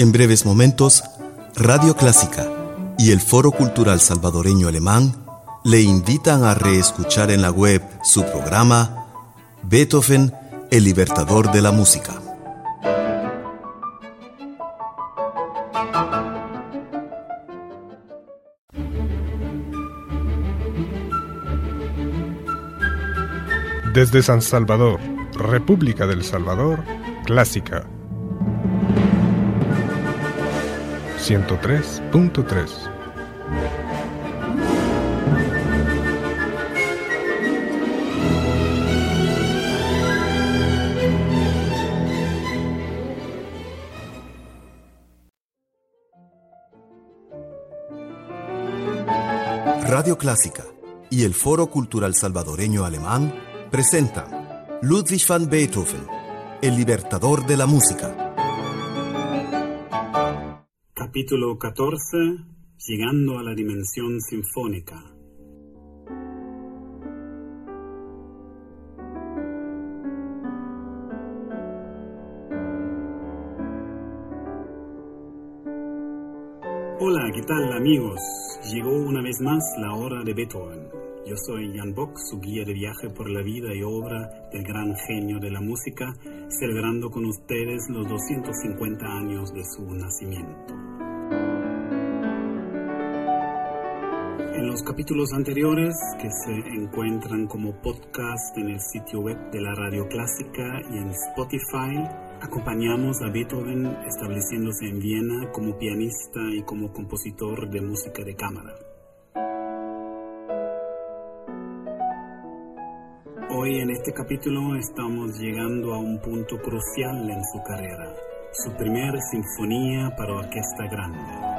En breves momentos, Radio Clásica y el Foro Cultural Salvadoreño Alemán le invitan a reescuchar en la web su programa Beethoven, el libertador de la música. Desde San Salvador, República del Salvador, Clásica 103.3 Radio Clásica y el Foro Cultural Salvadoreño Alemán presentan Ludwig van Beethoven, el libertador de la música. Capítulo 14. Llegando a la dimensión sinfónica. Hola, ¿qué tal amigos? Llegó una vez más la hora de Beethoven. Yo soy Jan Bock, su guía de viaje por la vida y obra del gran genio de la música, celebrando con ustedes los 250 años de su nacimiento. En los capítulos anteriores, que se encuentran como podcast en el sitio web de la Radio Clásica y en Spotify, acompañamos a Beethoven estableciéndose en Viena como pianista y como compositor de música de cámara. Hoy en este capítulo estamos llegando a un punto crucial en su carrera, su primera sinfonía para orquesta grande.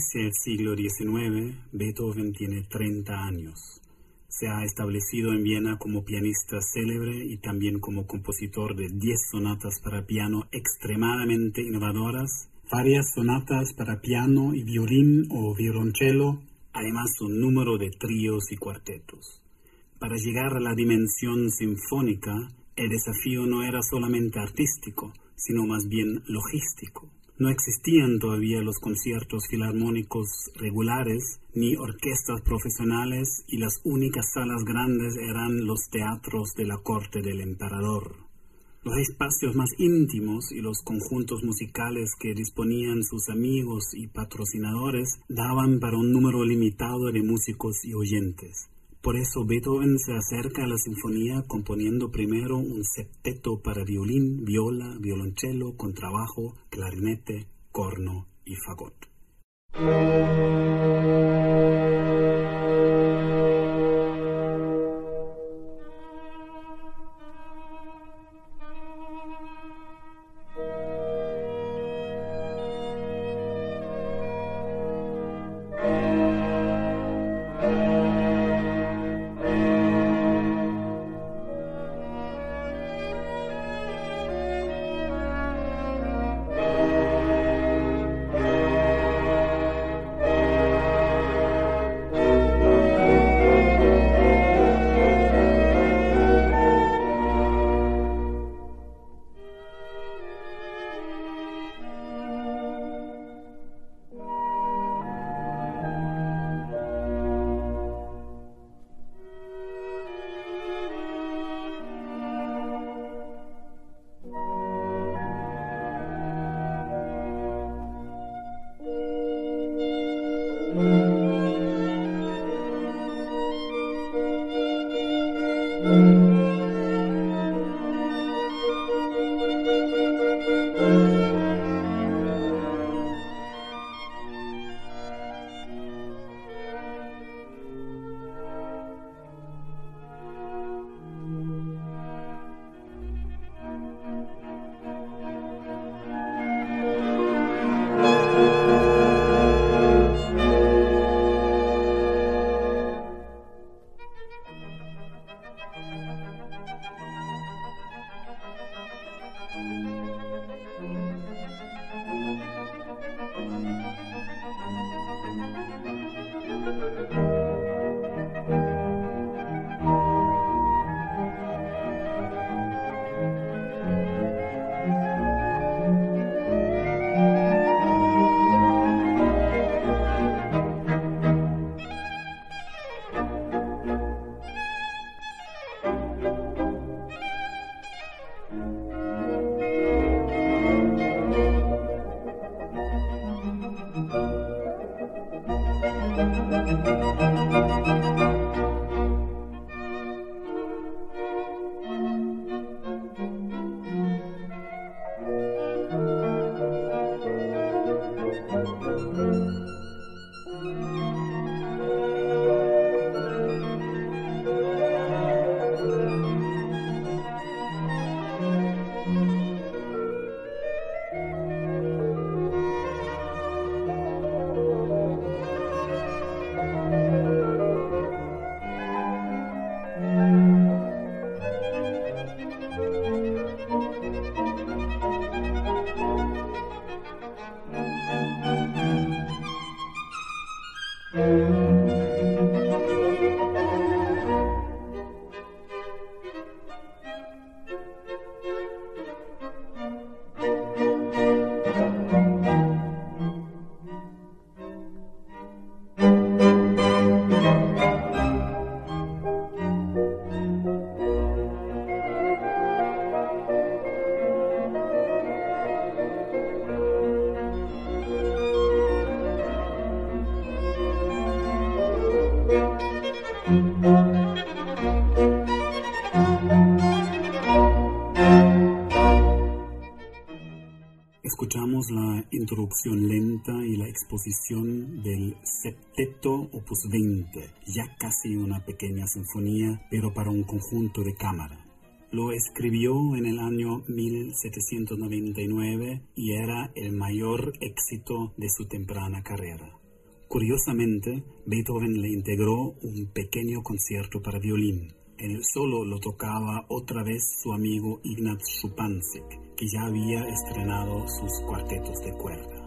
Inicia el siglo XIX, Beethoven tiene 30 años. Se ha establecido en Viena como pianista célebre y también como compositor de 10 sonatas para piano extremadamente innovadoras, varias sonatas para piano y violín o violonchelo, además un número de tríos y cuartetos. Para llegar a la dimensión sinfónica, el desafío no era solamente artístico, sino más bien logístico. No existían todavía los conciertos filarmónicos regulares ni orquestas profesionales y las únicas salas grandes eran los teatros de la corte del emperador. Los espacios más íntimos y los conjuntos musicales que disponían sus amigos y patrocinadores daban para un número limitado de músicos y oyentes. Por eso Beethoven se acerca a la sinfonía componiendo primero un septeto para violín, viola, violonchelo, contrabajo, clarinete, corno y fagot. La introducción lenta y la exposición del septeto opus 20, ya casi una pequeña sinfonía, pero para un conjunto de cámara. Lo escribió en el año 1799 y era el mayor éxito de su temprana carrera. Curiosamente, Beethoven le integró un pequeño concierto para violín. En el solo lo tocaba otra vez su amigo Ignaz Schupanzig, que ya había estrenado sus cuartetos de cuerda.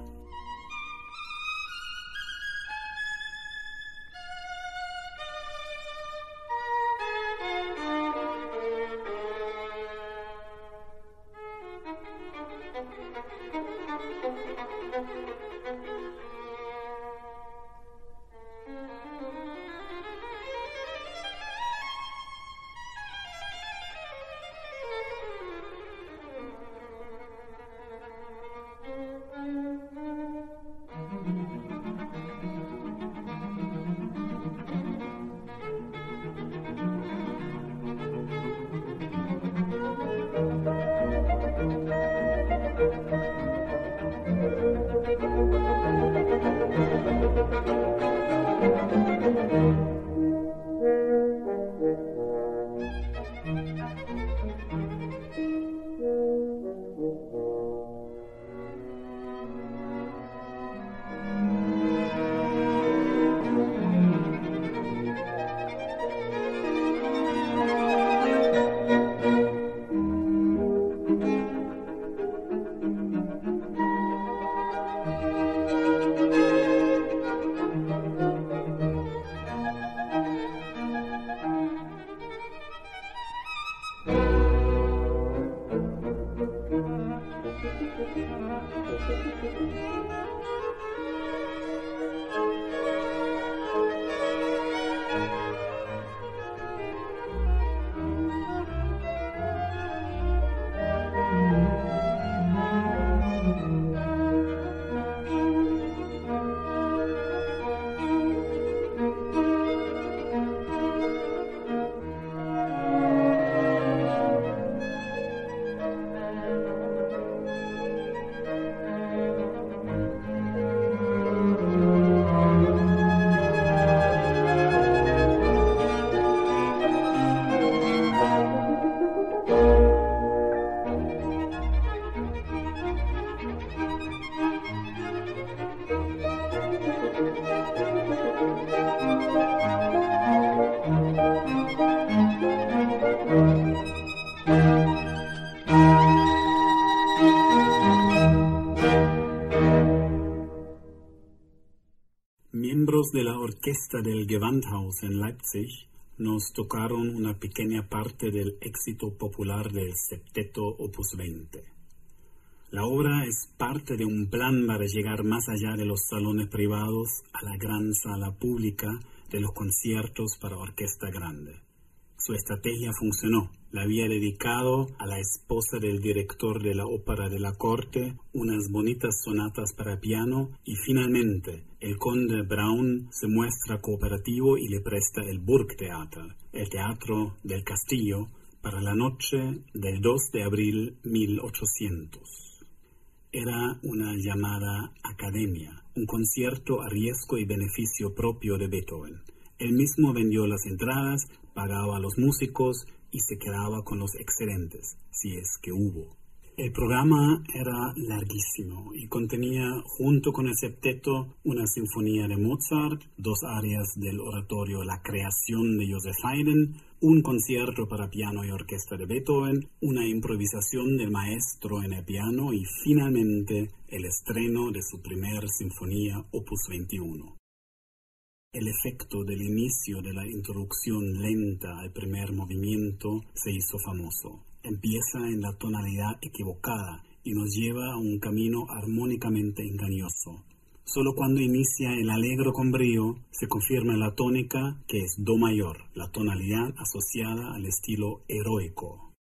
De la orquesta del Gewandhaus en Leipzig nos tocaron una pequeña parte del éxito popular del septeto opus 20. La obra es parte de un plan para llegar más allá de los salones privados a la gran sala pública de los conciertos para orquesta grande. Su estrategia funcionó. Le había dedicado a la esposa del director de la ópera de la corte unas bonitas sonatas para piano y finalmente el conde Braun se muestra cooperativo y le presta el Burgtheater, el teatro del castillo, para la noche del 2 de abril 1800. Era una llamada academia, un concierto a riesgo y beneficio propio de Beethoven. Él mismo vendió las entradas pagaba a los músicos y se quedaba con los excedentes, si es que hubo. El programa era larguísimo y contenía, junto con el septeto, una sinfonía de Mozart, dos áreas del oratorio La creación de Joseph Haydn, un concierto para piano y orquesta de Beethoven, una improvisación del maestro en el piano y finalmente el estreno de su primer sinfonía, Opus 21. El efecto del inicio de la introducción lenta al primer movimiento se hizo famoso. Empieza en la tonalidad equivocada y nos lleva a un camino armónicamente engañoso. Solo cuando inicia el alegro con brío se confirma la tónica que es Do mayor, la tonalidad asociada al estilo heroico.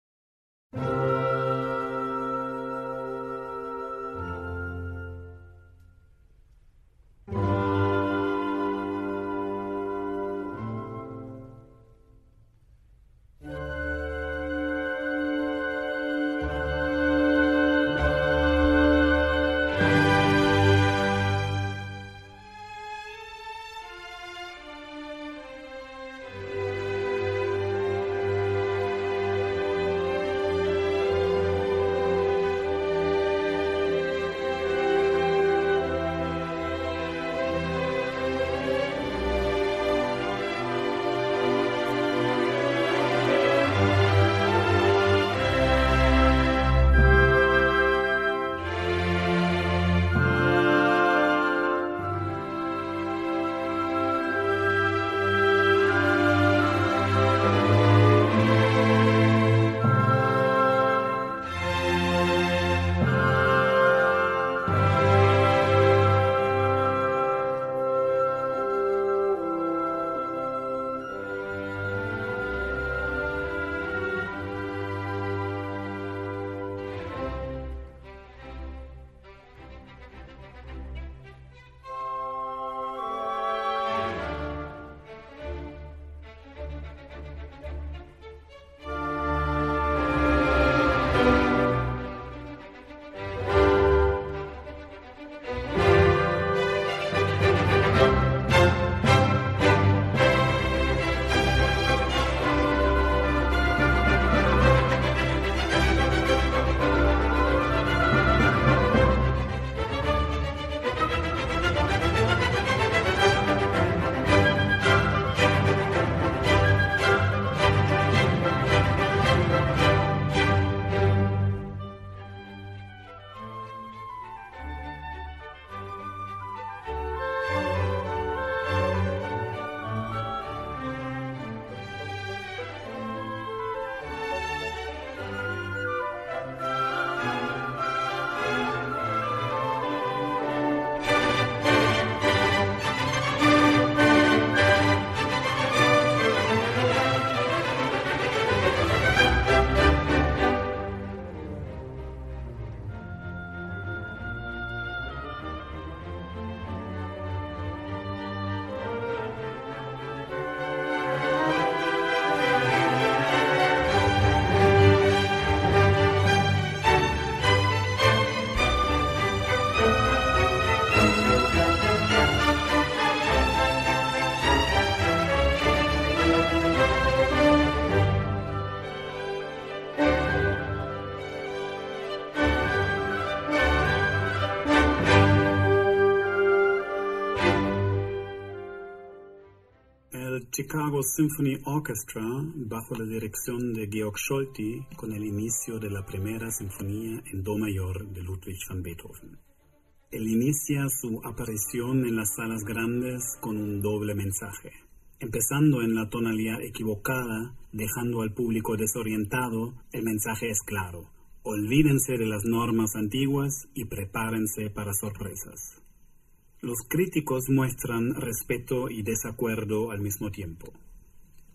Chicago Symphony Orchestra bajo la dirección de Georg Scholti con el inicio de la primera sinfonía en Do mayor de Ludwig van Beethoven. Él inicia su aparición en las salas grandes con un doble mensaje, empezando en la tonalidad equivocada, dejando al público desorientado, el mensaje es claro, olvídense de las normas antiguas y prepárense para sorpresas. Los críticos muestran respeto y desacuerdo al mismo tiempo.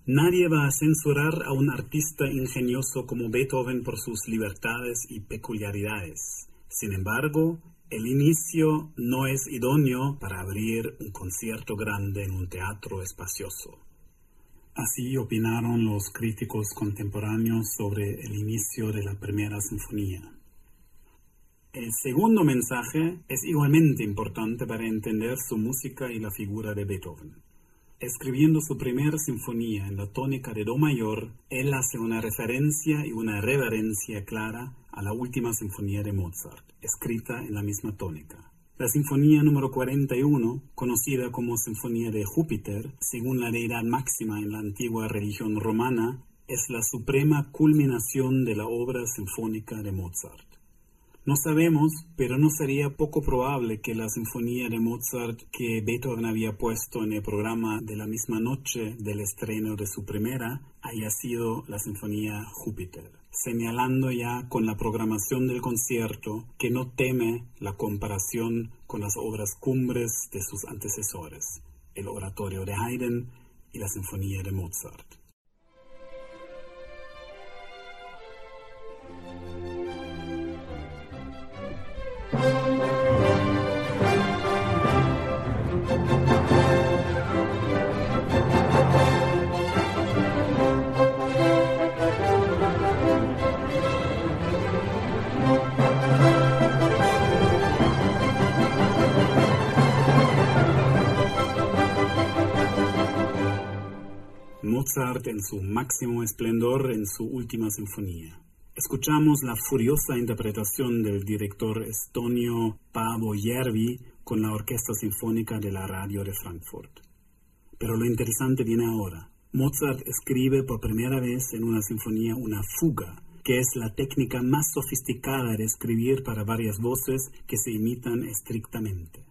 Nadie va a censurar a un artista ingenioso como Beethoven por sus libertades y peculiaridades. Sin embargo, el inicio no es idóneo para abrir un concierto grande en un teatro espacioso. Así opinaron los críticos contemporáneos sobre el inicio de la primera sinfonía. El segundo mensaje es igualmente importante para entender su música y la figura de Beethoven. Escribiendo su primera sinfonía en la tónica de Do mayor, él hace una referencia y una reverencia clara a la última sinfonía de Mozart, escrita en la misma tónica. La sinfonía número 41, conocida como Sinfonía de Júpiter, según la deidad máxima en la antigua religión romana, es la suprema culminación de la obra sinfónica de Mozart. No sabemos, pero no sería poco probable que la sinfonía de Mozart que Beethoven había puesto en el programa de la misma noche del estreno de su primera haya sido la sinfonía Júpiter, señalando ya con la programación del concierto que no teme la comparación con las obras cumbres de sus antecesores, el oratorio de Haydn y la sinfonía de Mozart. Mozart en su máximo esplendor en su última sinfonía. Escuchamos la furiosa interpretación del director estonio Paavo Järvi con la Orquesta Sinfónica de la Radio de Frankfurt. Pero lo interesante viene ahora. Mozart escribe por primera vez en una sinfonía una fuga, que es la técnica más sofisticada de escribir para varias voces que se imitan estrictamente.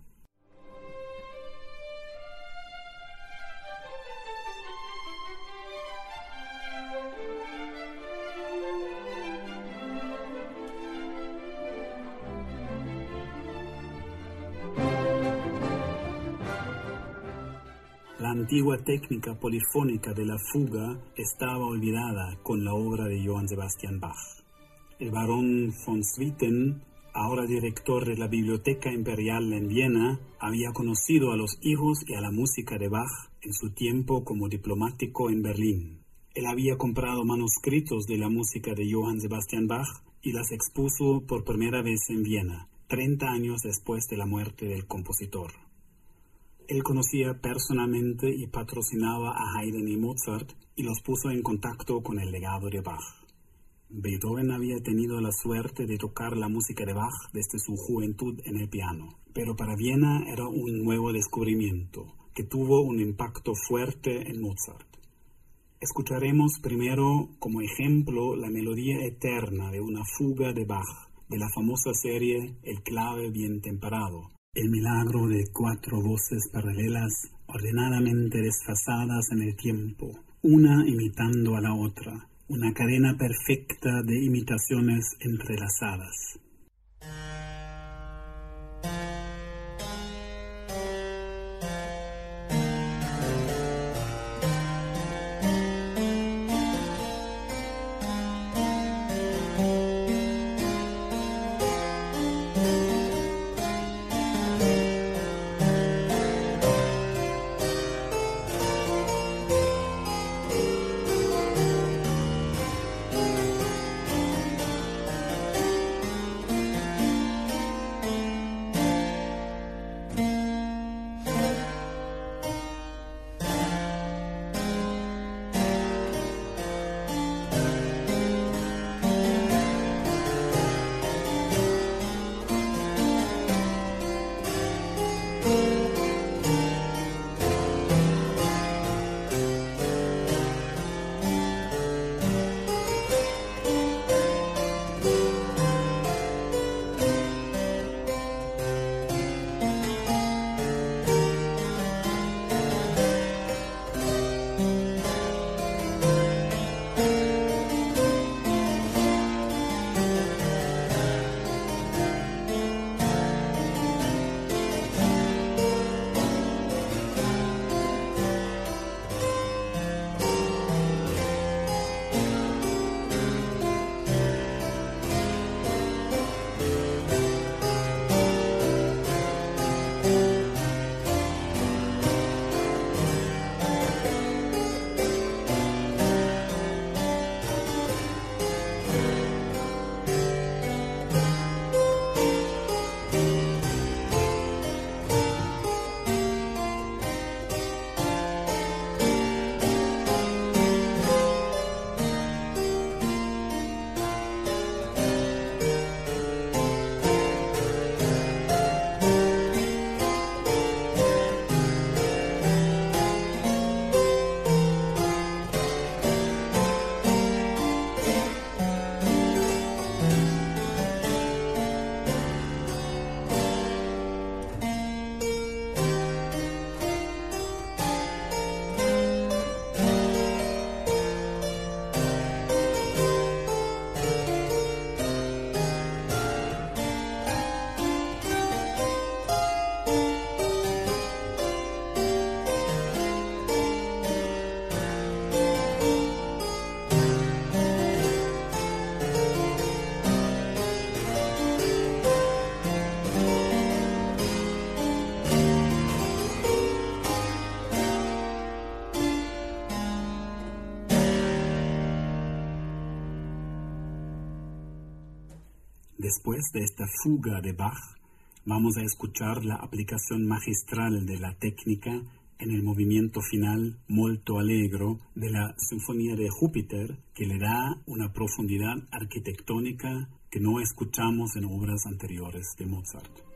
Antigua técnica polifónica de la fuga estaba olvidada con la obra de Johann Sebastian Bach. El barón von Swieten, ahora director de la Biblioteca Imperial en Viena, había conocido a los hijos y a la música de Bach en su tiempo como diplomático en Berlín. Él había comprado manuscritos de la música de Johann Sebastian Bach y las expuso por primera vez en Viena, 30 años después de la muerte del compositor. Él conocía personalmente y patrocinaba a Haydn y Mozart y los puso en contacto con el legado de Bach. Beethoven había tenido la suerte de tocar la música de Bach desde su juventud en el piano, pero para Viena era un nuevo descubrimiento que tuvo un impacto fuerte en Mozart. Escucharemos primero como ejemplo la melodía eterna de una fuga de Bach de la famosa serie El clave bien temperado, el milagro de cuatro voces paralelas ordenadamente desfasadas en el tiempo, una imitando a la otra, una cadena perfecta de imitaciones entrelazadas. Después de esta fuga de Bach, vamos a escuchar la aplicación magistral de la técnica en el movimiento final molto allegro de la Sinfonía de Júpiter, que le da una profundidad arquitectónica que no escuchamos en obras anteriores de Mozart.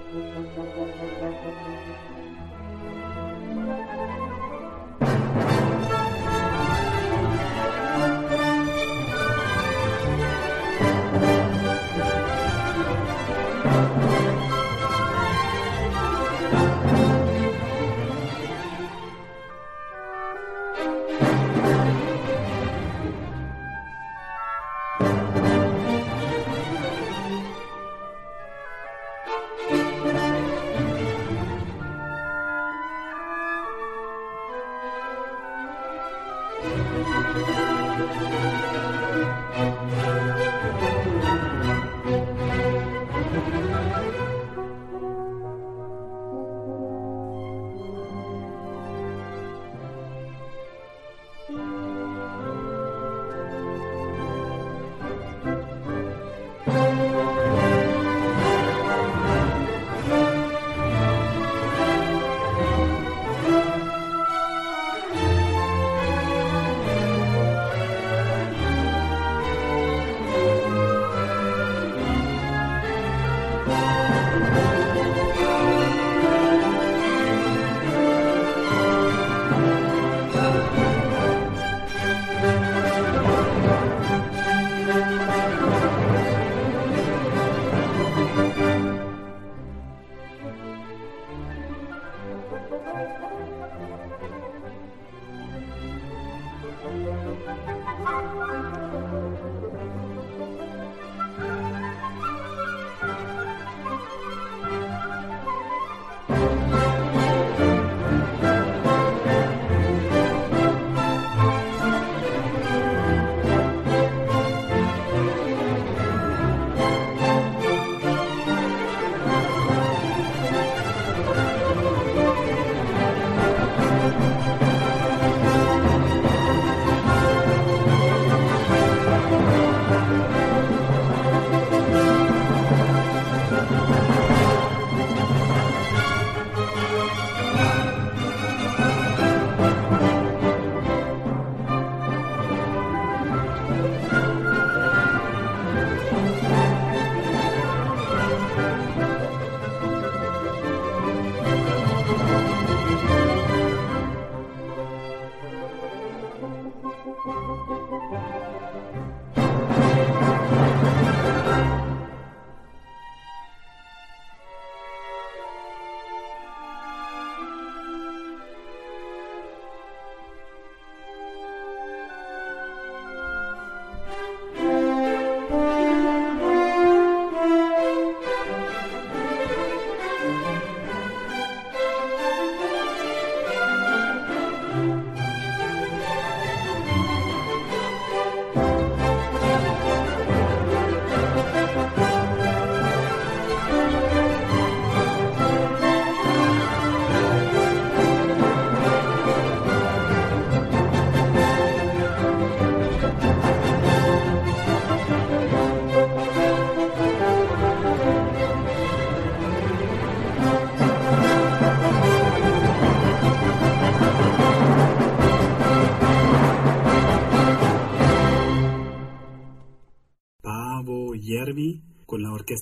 Thank you.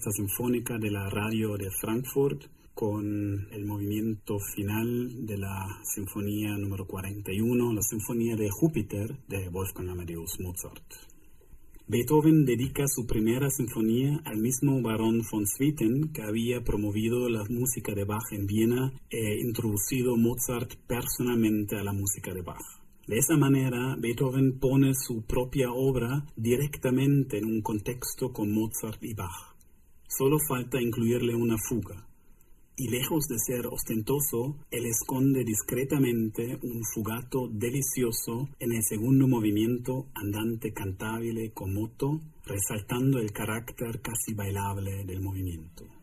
Orquesta Sinfónica de la Radio de Frankfurt, con el movimiento final de la Sinfonía número 41, la Sinfonía de Júpiter de Wolfgang Amadeus Mozart. Beethoven dedica su primera sinfonía al mismo barón von Swieten que había promovido la música de Bach en Viena e introducido Mozart personalmente a la música de Bach. De esa manera, Beethoven pone su propia obra directamente en un contexto con Mozart y Bach. Solo falta incluirle una fuga y lejos de ser ostentoso, él esconde discretamente un fugato delicioso en el segundo movimiento andante cantabile con moto, resaltando el carácter casi bailable del movimiento.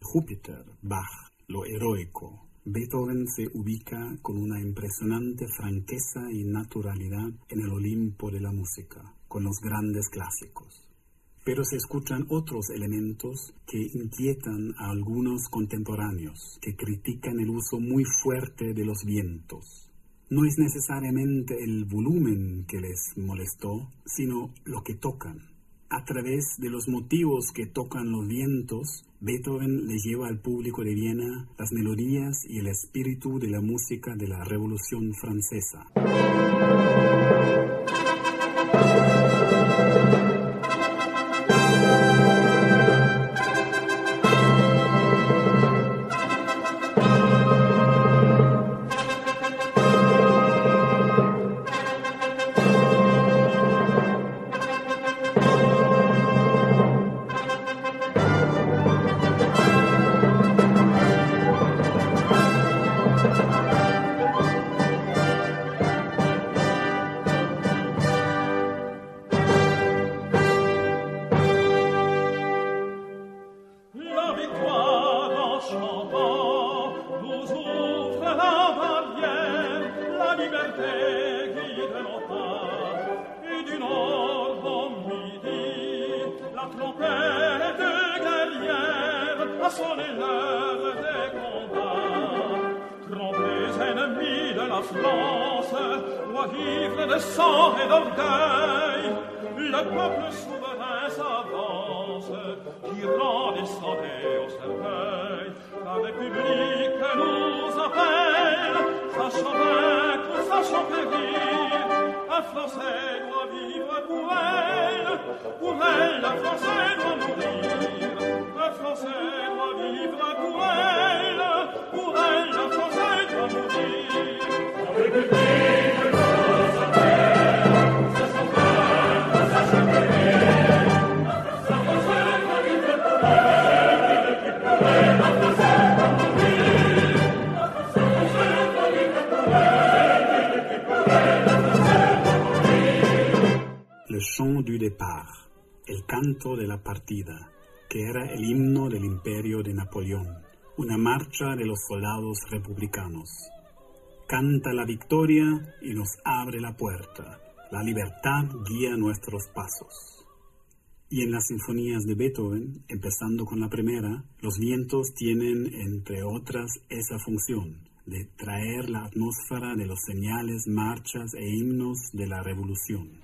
Júpiter, Bach, lo heroico. Beethoven se ubica con una impresionante franqueza y naturalidad en el Olimpo de la música, con los grandes clásicos. Pero se escuchan otros elementos que inquietan a algunos contemporáneos, que critican el uso muy fuerte de los vientos. No es necesariamente el volumen que les molestó, sino lo que tocan a través de los motivos que tocan los vientos, Beethoven le lleva al público de Viena las melodías y el espíritu de la música de la Revolución Francesa. El canto de la partida, que era el himno del imperio de Napoleón, una marcha de los soldados republicanos. Canta la victoria y nos abre la puerta. La libertad guía nuestros pasos. Y en las sinfonías de Beethoven, empezando con la primera, los vientos tienen, entre otras, esa función de traer la atmósfera de los señales, marchas e himnos de la revolución.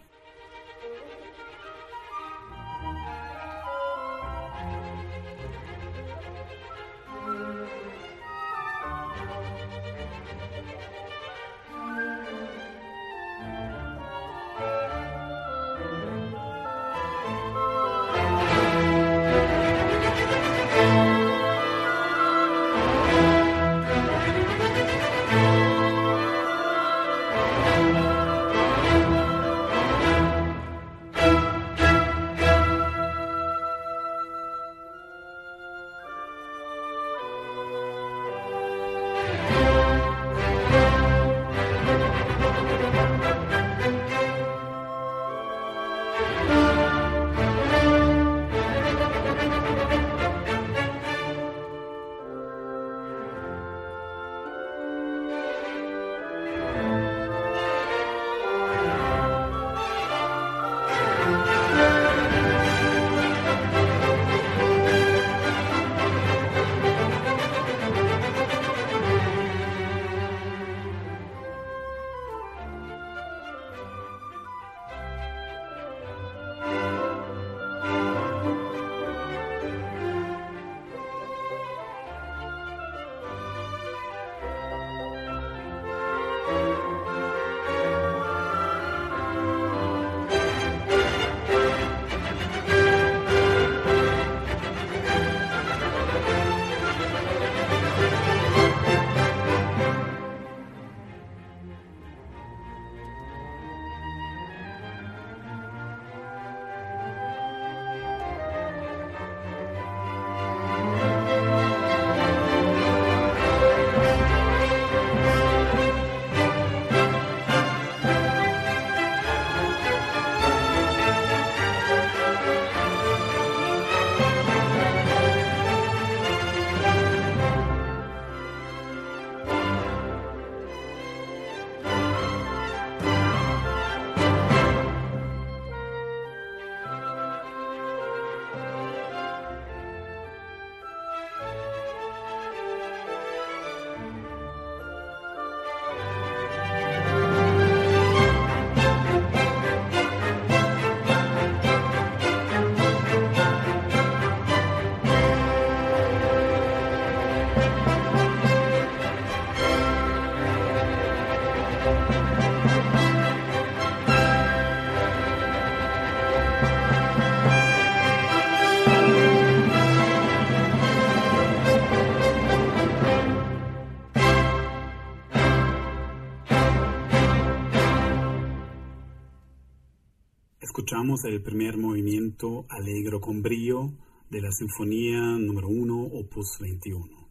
El primer movimiento alegro con brillo de la Sinfonía número 1, opus 21.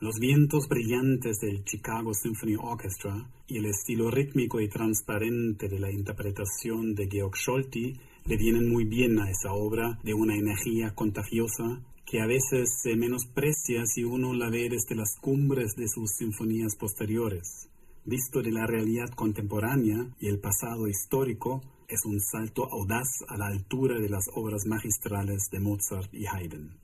Los vientos brillantes del Chicago Symphony Orchestra y el estilo rítmico y transparente de la interpretación de Georg Scholti le vienen muy bien a esa obra de una energía contagiosa que a veces se menosprecia si uno la ve desde las cumbres de sus sinfonías posteriores. Visto de la realidad contemporánea y el pasado histórico, es un salto audaz a la altura de las obras magistrales de Mozart y Haydn.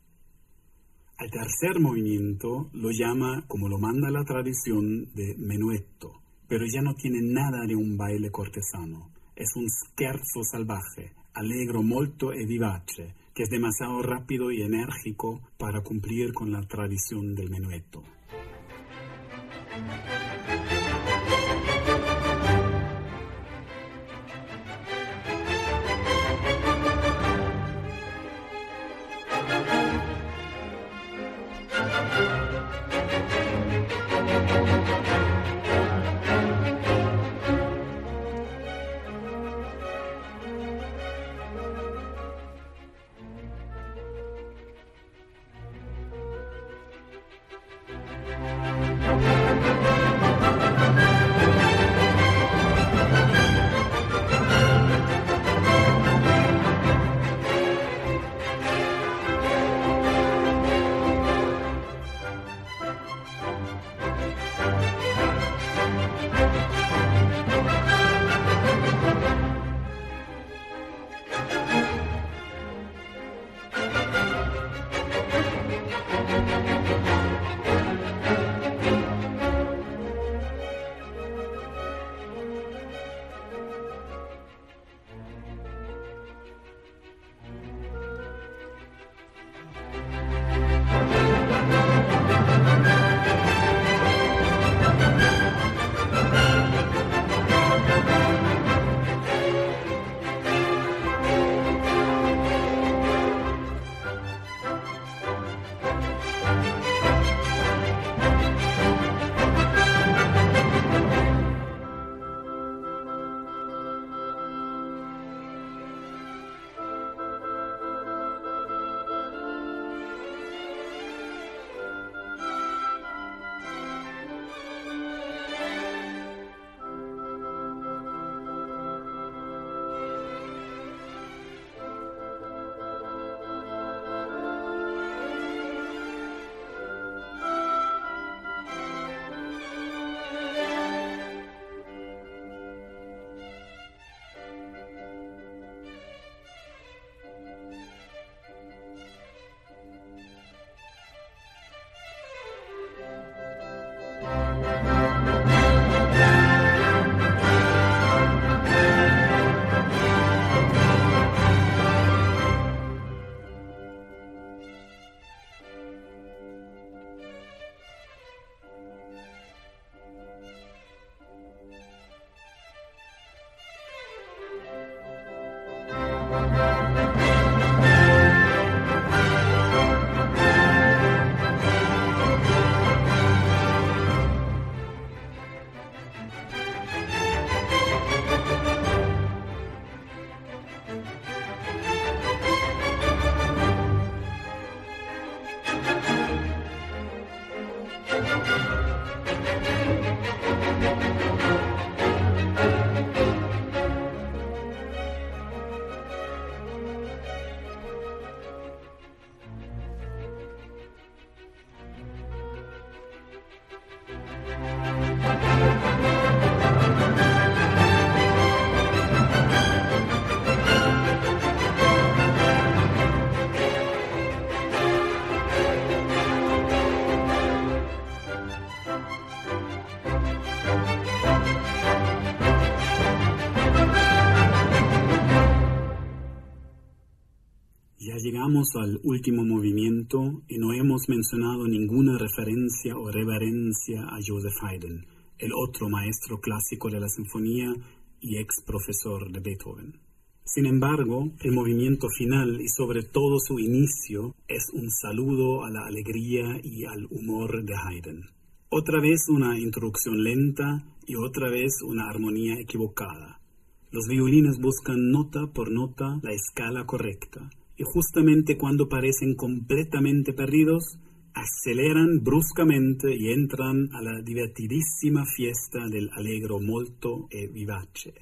Al tercer movimiento lo llama, como lo manda la tradición, de menuetto, pero ya no tiene nada de un baile cortesano. Es un scherzo salvaje, allegro molto e vivace, que es demasiado rápido y enérgico para cumplir con la tradición del menuetto. Al último movimiento y no hemos mencionado ninguna referencia o reverencia a Joseph Haydn, el otro maestro clásico de la sinfonía y ex profesor de Beethoven. Sin embargo, el movimiento final y sobre todo su inicio es un saludo a la alegría y al humor de Haydn. Otra vez una introducción lenta y otra vez una armonía equivocada. Los violines buscan nota por nota la escala correcta y justamente cuando parecen completamente perdidos, aceleran bruscamente y entran a la divertidísima fiesta del allegro molto e vivace.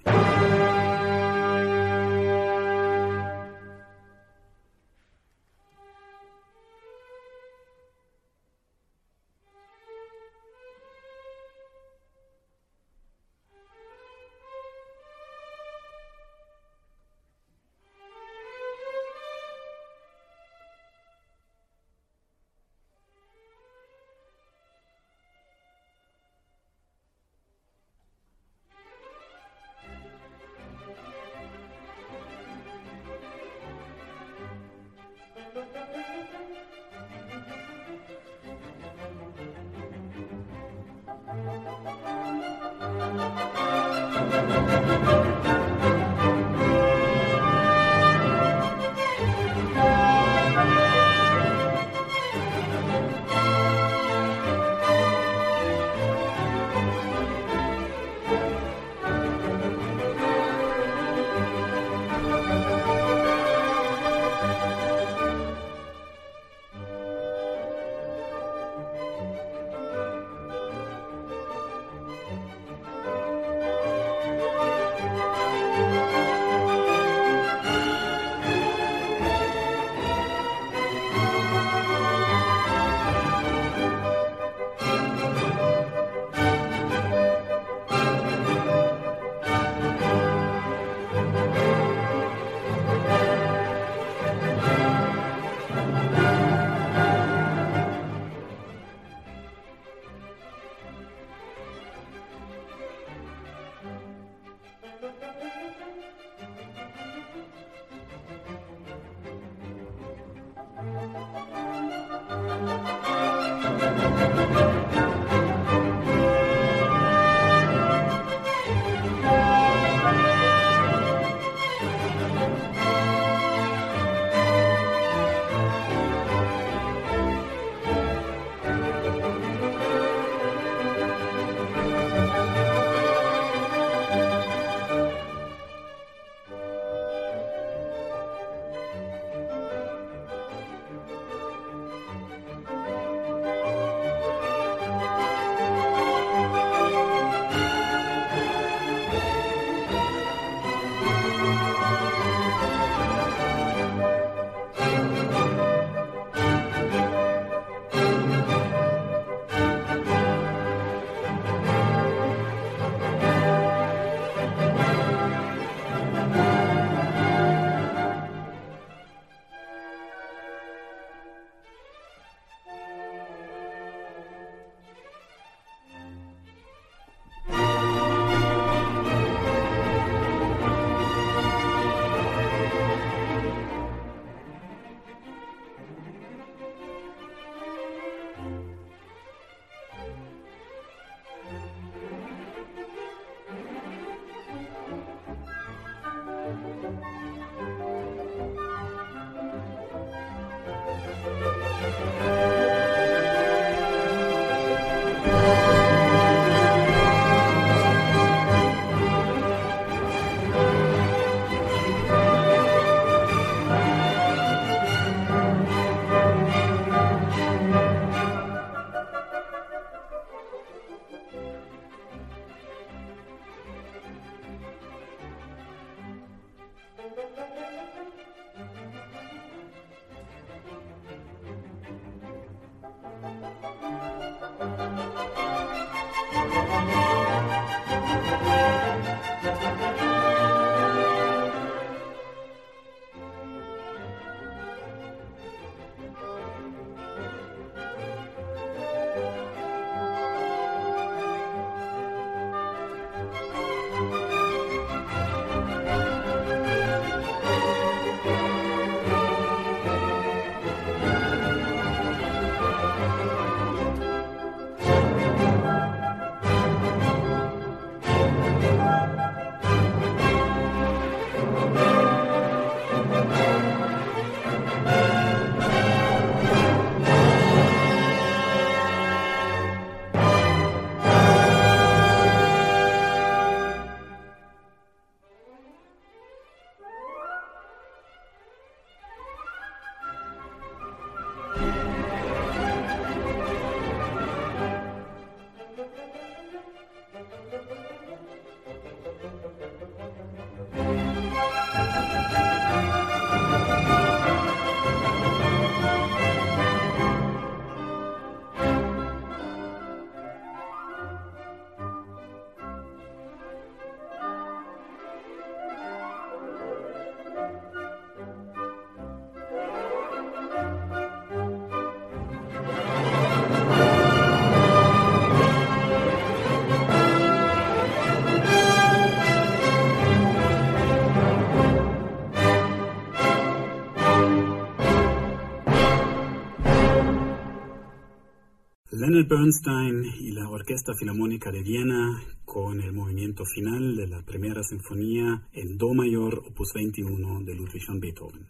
Leonard Bernstein y la Orquesta Filarmónica de Viena con el movimiento final de la primera sinfonía en Do mayor opus 21 de Ludwig van Beethoven.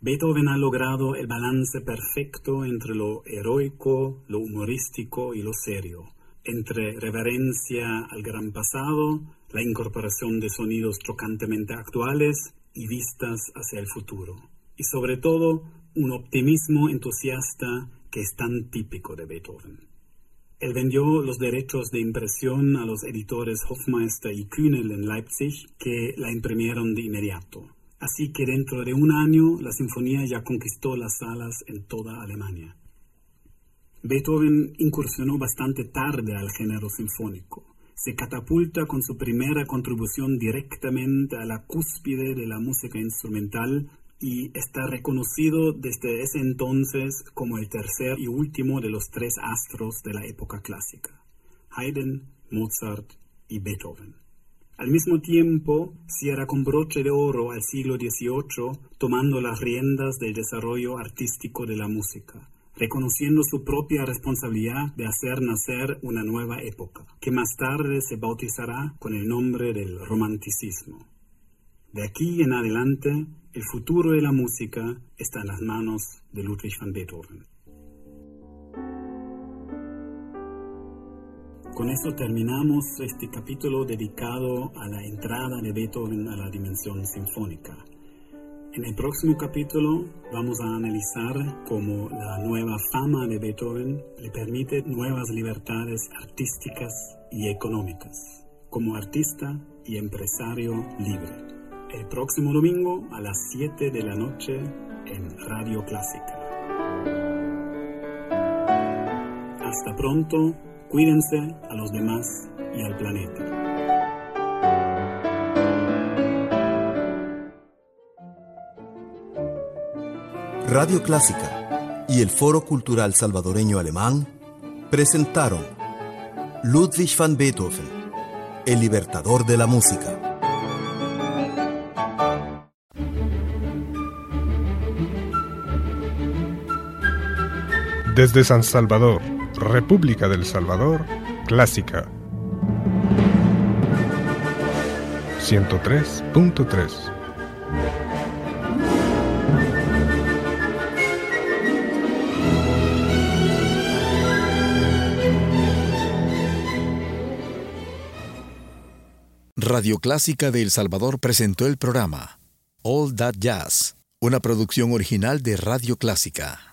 Beethoven ha logrado el balance perfecto entre lo heroico, lo humorístico y lo serio, entre reverencia al gran pasado, la incorporación de sonidos chocantemente actuales y vistas hacia el futuro, y sobre todo un optimismo entusiasta que es tan típico de Beethoven. Él vendió los derechos de impresión a los editores Hofmeister y Kühnel en Leipzig, que la imprimieron de inmediato. Así que dentro de un año la sinfonía ya conquistó las salas en toda Alemania. Beethoven incursionó bastante tarde al género sinfónico. Se catapulta con su primera contribución directamente a la cúspide de la música instrumental y está reconocido desde ese entonces como el tercer y último de los tres astros de la época clásica, Haydn, Mozart y Beethoven. Al mismo tiempo, cierra con broche de oro al siglo XVIII, tomando las riendas del desarrollo artístico de la música, reconociendo su propia responsabilidad de hacer nacer una nueva época, que más tarde se bautizará con el nombre del romanticismo. De aquí en adelante, el futuro de la música está en las manos de Ludwig van Beethoven. Con eso terminamos este capítulo dedicado a la entrada de Beethoven a la dimensión sinfónica. En el próximo capítulo vamos a analizar cómo la nueva fama de Beethoven le permite nuevas libertades artísticas y económicas, como artista y empresario libre el próximo domingo a las 7 de la noche en Radio Clásica. Hasta pronto, cuídense a los demás y al planeta. Radio Clásica y el Foro Cultural Salvadoreño Alemán presentaron Ludwig van Beethoven, el libertador de la música. Desde San Salvador, República del Salvador, Clásica 103.3 Radio Clásica de El Salvador presentó el programa All That Jazz, una producción original de Radio Clásica.